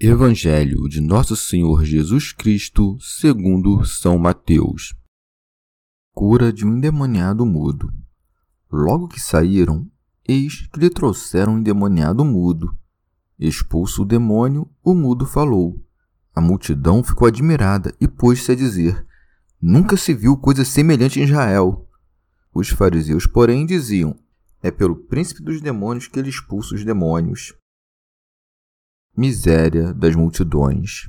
Evangelho de Nosso Senhor Jesus Cristo, segundo São Mateus. Cura de um endemoniado mudo. Logo que saíram, eis que lhe trouxeram um endemoniado mudo. Expulso o demônio, o mudo falou. A multidão ficou admirada e pôs-se a dizer: Nunca se viu coisa semelhante em Israel. Os fariseus, porém, diziam: É pelo príncipe dos demônios que ele expulsa os demônios miséria das multidões.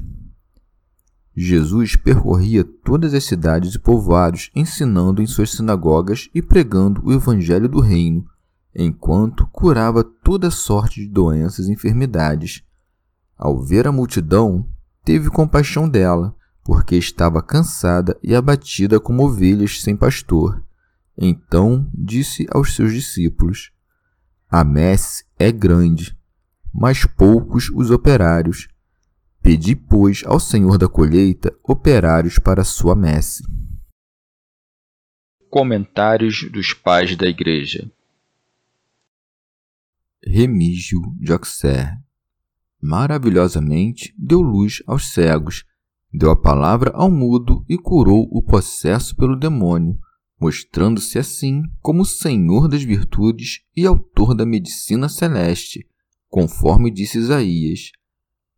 Jesus percorria todas as cidades e povoados, ensinando em suas sinagogas e pregando o evangelho do reino, enquanto curava toda sorte de doenças e enfermidades. Ao ver a multidão, teve compaixão dela, porque estava cansada e abatida como ovelhas sem pastor. Então disse aos seus discípulos: A messe é grande, mas poucos os operários. Pedi, pois, ao Senhor da colheita operários para sua messe. Comentários dos Pais da Igreja Remígio de Auxerre maravilhosamente deu luz aos cegos, deu a palavra ao mudo e curou o possesso pelo demônio, mostrando-se assim como Senhor das virtudes e autor da medicina celeste conforme disse Isaías.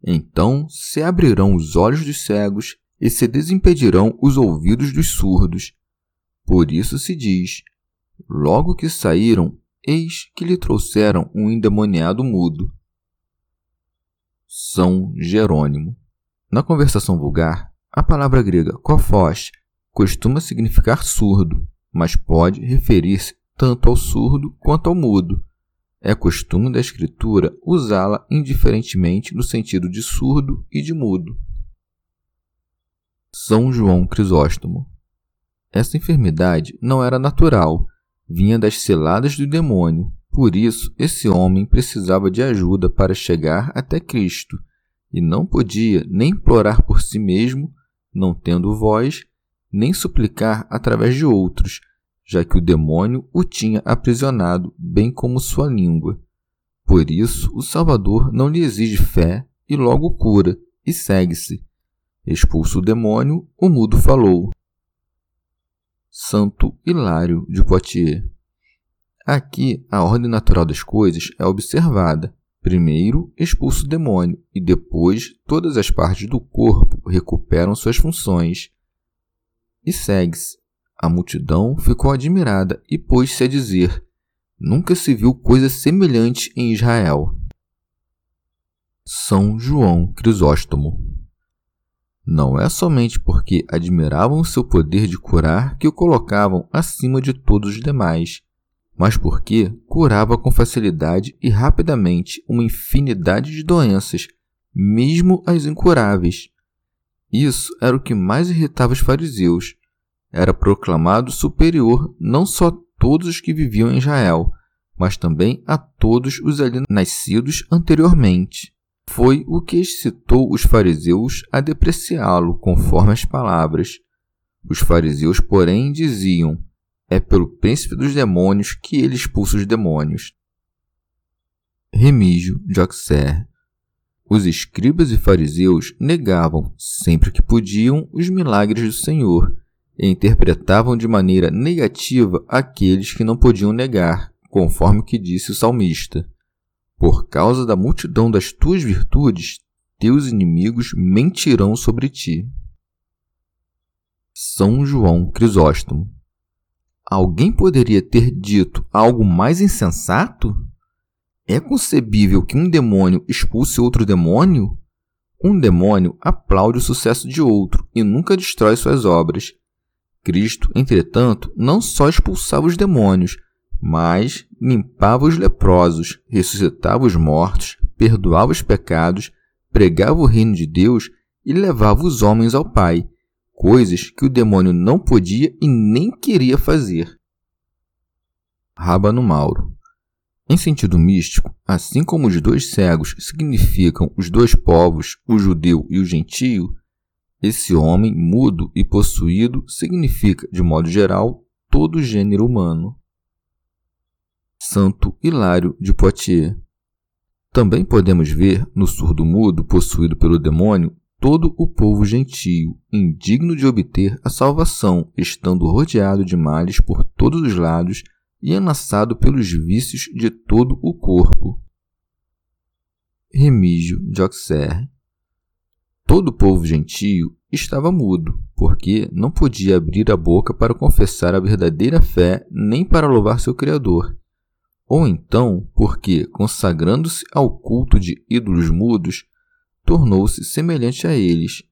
Então se abrirão os olhos dos cegos e se desimpedirão os ouvidos dos surdos. Por isso se diz: Logo que saíram, eis que lhe trouxeram um endemoniado mudo. São Jerônimo. Na conversação vulgar, a palavra grega kofos costuma significar surdo, mas pode referir-se tanto ao surdo quanto ao mudo. É costume da escritura usá-la indiferentemente no sentido de surdo e de mudo. São João Crisóstomo. Essa enfermidade não era natural, vinha das ciladas do demônio. Por isso, esse homem precisava de ajuda para chegar até Cristo e não podia nem implorar por si mesmo, não tendo voz, nem suplicar através de outros, já que o demônio o tinha aprisionado, bem como sua língua. Por isso, o Salvador não lhe exige fé e logo cura, e segue-se. Expulso o demônio, o mudo falou. Santo Hilário de Poitiers. Aqui, a ordem natural das coisas é observada. Primeiro, expulso o demônio, e depois todas as partes do corpo recuperam suas funções. E segue-se a multidão ficou admirada e pôs-se a dizer: Nunca se viu coisa semelhante em Israel. São João Crisóstomo. Não é somente porque admiravam seu poder de curar que o colocavam acima de todos os demais, mas porque curava com facilidade e rapidamente uma infinidade de doenças, mesmo as incuráveis. Isso era o que mais irritava os fariseus, era proclamado superior não só a todos os que viviam em Israel, mas também a todos os ali nascidos anteriormente. Foi o que excitou os fariseus a depreciá-lo, conforme as palavras. Os fariseus, porém, diziam: É pelo príncipe dos demônios que ele expulsa os demônios. Remígio de Auxerre os escribas e fariseus negavam, sempre que podiam, os milagres do Senhor e interpretavam de maneira negativa aqueles que não podiam negar, conforme o que disse o salmista. Por causa da multidão das tuas virtudes, teus inimigos mentirão sobre ti. São João Crisóstomo. Alguém poderia ter dito algo mais insensato? É concebível que um demônio expulse outro demônio? Um demônio aplaude o sucesso de outro e nunca destrói suas obras. Cristo, entretanto, não só expulsava os demônios, mas limpava os leprosos, ressuscitava os mortos, perdoava os pecados, pregava o reino de Deus e levava os homens ao Pai, coisas que o demônio não podia e nem queria fazer. Rábano Mauro em sentido místico, assim como os dois cegos significam os dois povos, o judeu e o gentio, esse homem mudo e possuído significa, de modo geral, todo o gênero humano. Santo Hilário de Poitiers. Também podemos ver no surdo-mudo possuído pelo demônio todo o povo gentio, indigno de obter a salvação, estando rodeado de males por todos os lados e amassado pelos vícios de todo o corpo. Remígio de Auxerre Todo o povo gentio estava mudo, porque não podia abrir a boca para confessar a verdadeira fé nem para louvar seu Criador. Ou então, porque, consagrando-se ao culto de ídolos mudos, tornou-se semelhante a eles.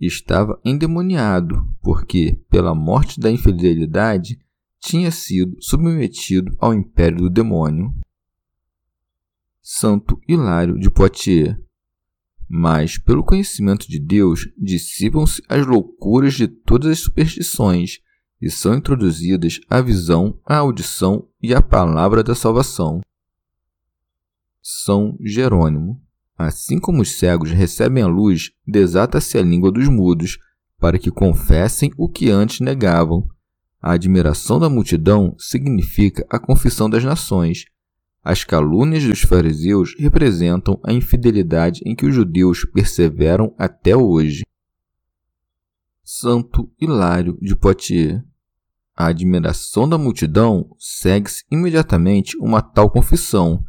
Estava endemoniado, porque, pela morte da infidelidade, tinha sido submetido ao império do demônio. Santo Hilário de Poitiers. Mas, pelo conhecimento de Deus, dissipam-se as loucuras de todas as superstições e são introduzidas a visão, a audição e a palavra da salvação. São Jerônimo. Assim como os cegos recebem a luz, desata-se a língua dos mudos, para que confessem o que antes negavam, a admiração da multidão significa a confissão das nações. As calúnias dos fariseus representam a infidelidade em que os judeus perseveram até hoje. Santo Hilário de Poitiers. A admiração da multidão segue-se imediatamente uma tal confissão.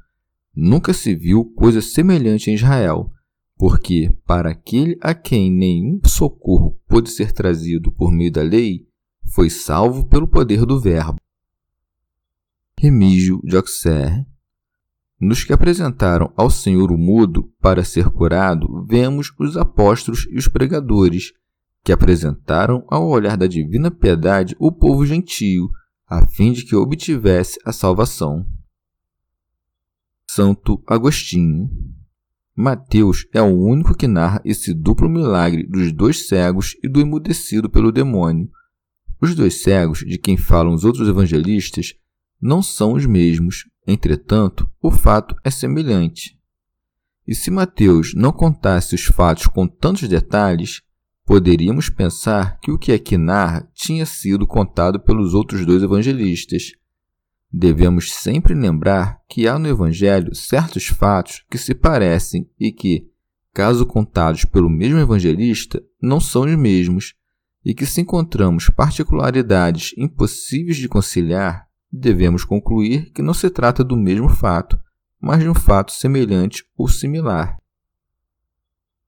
Nunca se viu coisa semelhante em Israel, porque, para aquele a quem nenhum socorro pôde ser trazido por meio da lei, foi salvo pelo poder do Verbo. Remígio de Auxerre Nos que apresentaram ao Senhor o mudo para ser curado, vemos os apóstolos e os pregadores, que apresentaram ao olhar da divina piedade o povo gentio, a fim de que obtivesse a salvação. Santo Agostinho Mateus é o único que narra esse duplo milagre dos dois cegos e do emudecido pelo demônio, os dois cegos de quem falam os outros evangelistas não são os mesmos, entretanto, o fato é semelhante. E se Mateus não contasse os fatos com tantos detalhes, poderíamos pensar que o que aqui narra tinha sido contado pelos outros dois evangelistas. Devemos sempre lembrar que há no Evangelho certos fatos que se parecem e que, caso contados pelo mesmo evangelista, não são os mesmos, e que se encontramos particularidades impossíveis de conciliar, devemos concluir que não se trata do mesmo fato, mas de um fato semelhante ou similar.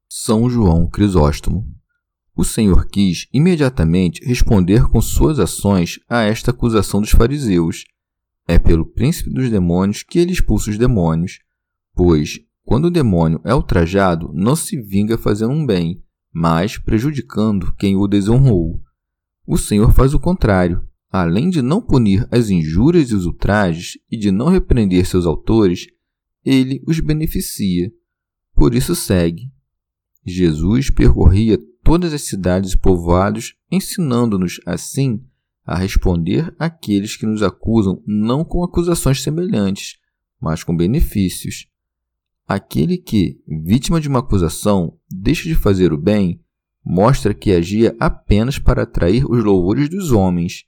São João Crisóstomo. O Senhor quis imediatamente responder com suas ações a esta acusação dos fariseus. É pelo príncipe dos demônios que ele expulsa os demônios, pois, quando o demônio é ultrajado, não se vinga fazendo um bem, mas prejudicando quem o desonrou. O Senhor faz o contrário. Além de não punir as injúrias e os ultrajes e de não repreender seus autores, ele os beneficia. Por isso segue. Jesus percorria todas as cidades e povoados, ensinando-nos assim a responder àqueles que nos acusam não com acusações semelhantes, mas com benefícios. Aquele que, vítima de uma acusação, deixa de fazer o bem, mostra que agia apenas para atrair os louvores dos homens.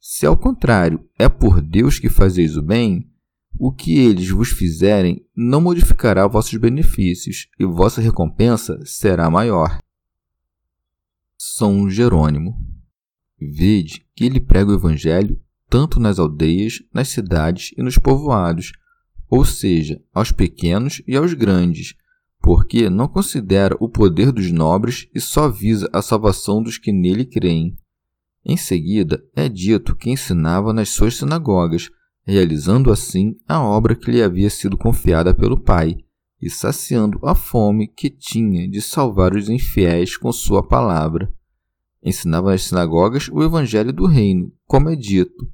Se ao contrário é por Deus que fazeis o bem, o que eles vos fizerem não modificará vossos benefícios, e vossa recompensa será maior. São Jerônimo. Vede que ele prega o Evangelho tanto nas aldeias, nas cidades e nos povoados, ou seja, aos pequenos e aos grandes, porque não considera o poder dos nobres e só visa a salvação dos que nele creem. Em seguida, é dito que ensinava nas suas sinagogas, realizando assim a obra que lhe havia sido confiada pelo Pai e saciando a fome que tinha de salvar os infiéis com sua palavra. Ensinava nas sinagogas o evangelho do reino, como é dito,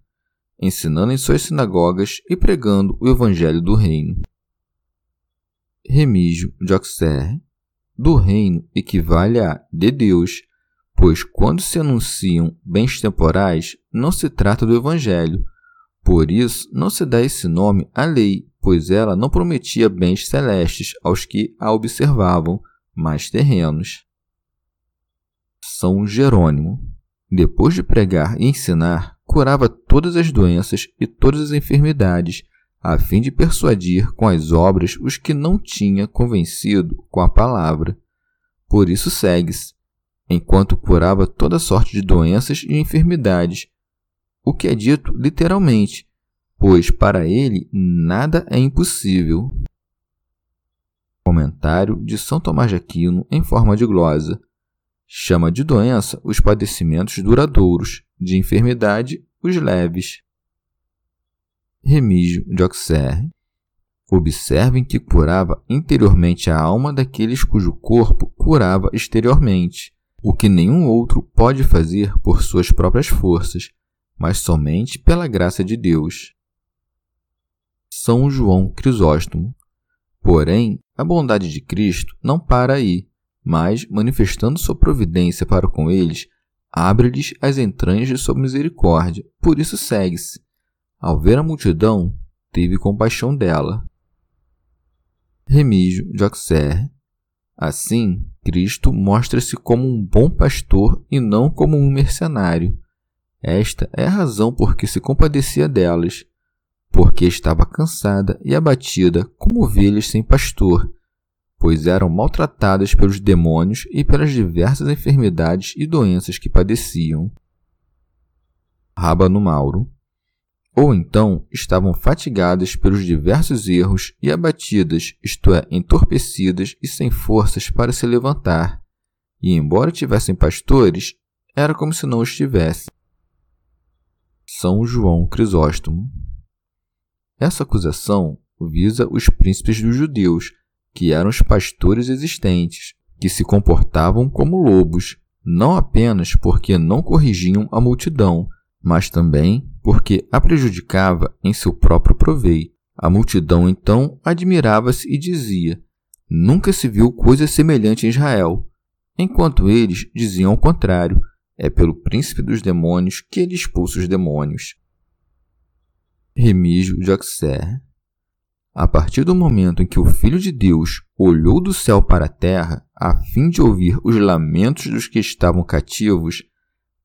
ensinando em suas sinagogas e pregando o evangelho do reino. Remígio de Auxerre do reino equivale a de Deus, pois quando se anunciam bens temporais, não se trata do evangelho. Por isso, não se dá esse nome à lei, pois ela não prometia bens celestes aos que a observavam, mas terrenos. São Jerônimo, depois de pregar e ensinar, curava todas as doenças e todas as enfermidades, a fim de persuadir com as obras os que não tinha convencido com a palavra. Por isso segue-se, enquanto curava toda sorte de doenças e enfermidades, o que é dito literalmente, pois para ele nada é impossível. Comentário de São Tomás de Aquino em forma de glosa. Chama de doença os padecimentos duradouros, de enfermidade os leves. Remígio de Auxerre. Observem que curava interiormente a alma daqueles cujo corpo curava exteriormente, o que nenhum outro pode fazer por suas próprias forças, mas somente pela graça de Deus. São João Crisóstomo. Porém, a bondade de Cristo não para aí, mas, manifestando sua providência para com eles, abre-lhes as entranhas de sua misericórdia. Por isso segue-se. Ao ver a multidão, teve compaixão dela. Remígio de Auxerre. Assim, Cristo mostra-se como um bom pastor e não como um mercenário. Esta é a razão por que se compadecia delas porque estava cansada e abatida como ovelhas sem pastor, pois eram maltratadas pelos demônios e pelas diversas enfermidades e doenças que padeciam. Rábano Mauro. Ou então estavam fatigadas pelos diversos erros e abatidas, isto é, entorpecidas e sem forças para se levantar. E embora tivessem pastores, era como se não estivessem. São João Crisóstomo essa acusação visa os príncipes dos judeus, que eram os pastores existentes, que se comportavam como lobos, não apenas porque não corrigiam a multidão, mas também porque a prejudicava em seu próprio proveito. A multidão então admirava-se e dizia: Nunca se viu coisa semelhante em Israel. Enquanto eles diziam o contrário: É pelo príncipe dos demônios que ele expulsa os demônios. Remígio de Auxerre. A partir do momento em que o Filho de Deus olhou do céu para a terra, a fim de ouvir os lamentos dos que estavam cativos,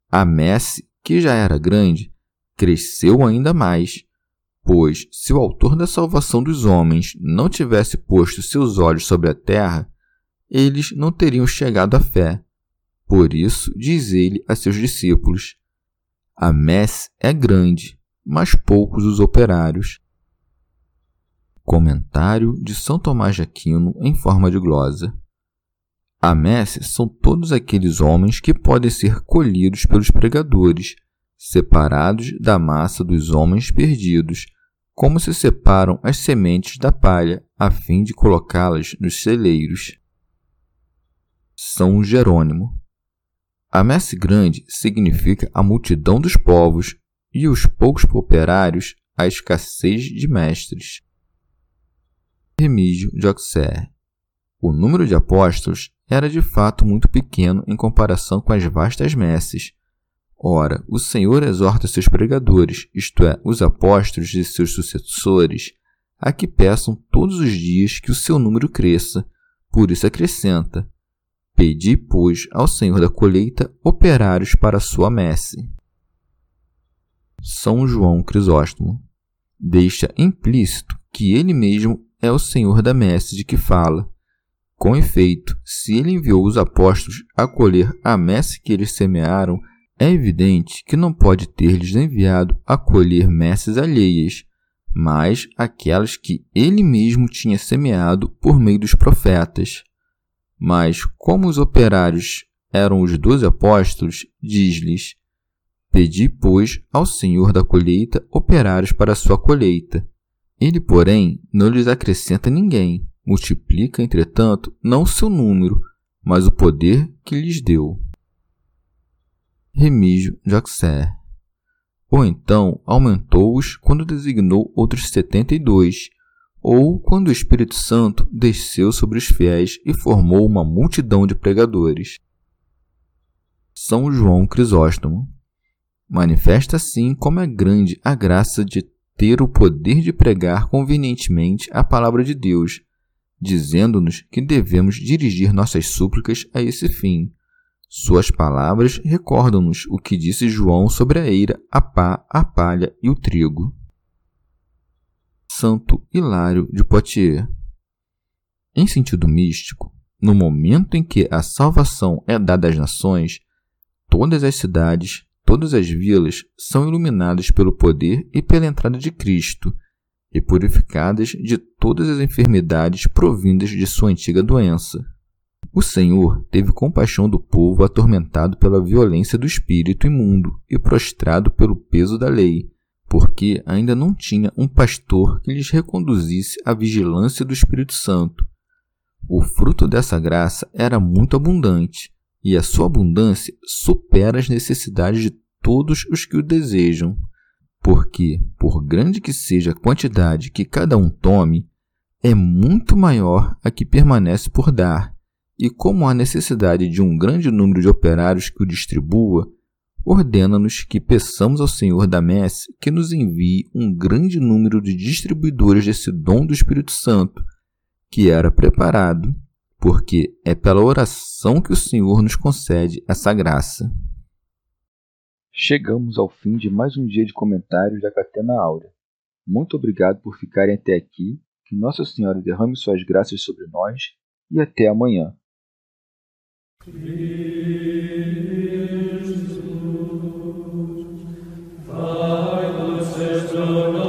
a messe, que já era grande, cresceu ainda mais. Pois, se o autor da salvação dos homens não tivesse posto seus olhos sobre a terra, eles não teriam chegado à fé. Por isso, diz ele a seus discípulos: A messe é grande, mas poucos os operários. Comentário de São Tomás de Aquino em forma de glosa. A messe são todos aqueles homens que podem ser colhidos pelos pregadores, separados da massa dos homens perdidos, como se separam as sementes da palha, a fim de colocá-las nos celeiros. São Jerônimo. A messe grande significa a multidão dos povos e os poucos operários a escassez de mestres. Remígio de Auxerre. O número de apóstolos era de fato muito pequeno em comparação com as vastas messes. Ora, o Senhor exorta seus pregadores, isto é, os apóstolos e seus sucessores, a que peçam todos os dias que o seu número cresça, por isso acrescenta: Pedi, pois, ao Senhor da colheita operários para a sua messe. São João Crisóstomo deixa implícito que ele mesmo é o Senhor da messe de que fala. Com efeito, se ele enviou os apóstolos a colher a messe que eles semearam, é evidente que não pode ter-lhes enviado a colher messes alheias, mas aquelas que ele mesmo tinha semeado por meio dos profetas. Mas, como os operários eram os doze apóstolos, diz-lhes: Pedi, pois, ao Senhor da colheita operários para a sua colheita. Ele, porém, não lhes acrescenta ninguém, multiplica, entretanto, não o seu número, mas o poder que lhes deu. Remígio de Auxerre ou então aumentou-os quando designou outros setenta e dois, ou quando o Espírito Santo desceu sobre os fiéis e formou uma multidão de pregadores. São João Crisóstomo manifesta assim como é grande a graça de ter o poder de pregar convenientemente a palavra de Deus, dizendo-nos que devemos dirigir nossas súplicas a esse fim, suas palavras recordam-nos o que disse João sobre a eira, a pá, a palha e o trigo. Santo Hilário de Poitiers. Em sentido místico, no momento em que a salvação é dada às nações, todas as cidades, todas as vilas são iluminadas pelo poder e pela entrada de Cristo e purificadas de todas as enfermidades provindas de sua antiga doença. O Senhor teve compaixão do povo atormentado pela violência do espírito imundo e prostrado pelo peso da lei, porque ainda não tinha um pastor que lhes reconduzisse à vigilância do Espírito Santo. O fruto dessa graça era muito abundante, e a sua abundância supera as necessidades de todos os que o desejam, porque, por grande que seja a quantidade que cada um tome, é muito maior a que permanece por dar e como há necessidade de um grande número de operários que o distribua, ordena-nos que peçamos ao Senhor da messe que nos envie um grande número de distribuidores desse dom do Espírito Santo, que era preparado, porque é pela oração que o Senhor nos concede essa graça. Chegamos ao fim de mais um dia de comentários da Catena Áurea. Muito obrigado por ficarem até aqui. Que Nossa Senhora derrame suas graças sobre nós e até amanhã. Christus, Christus,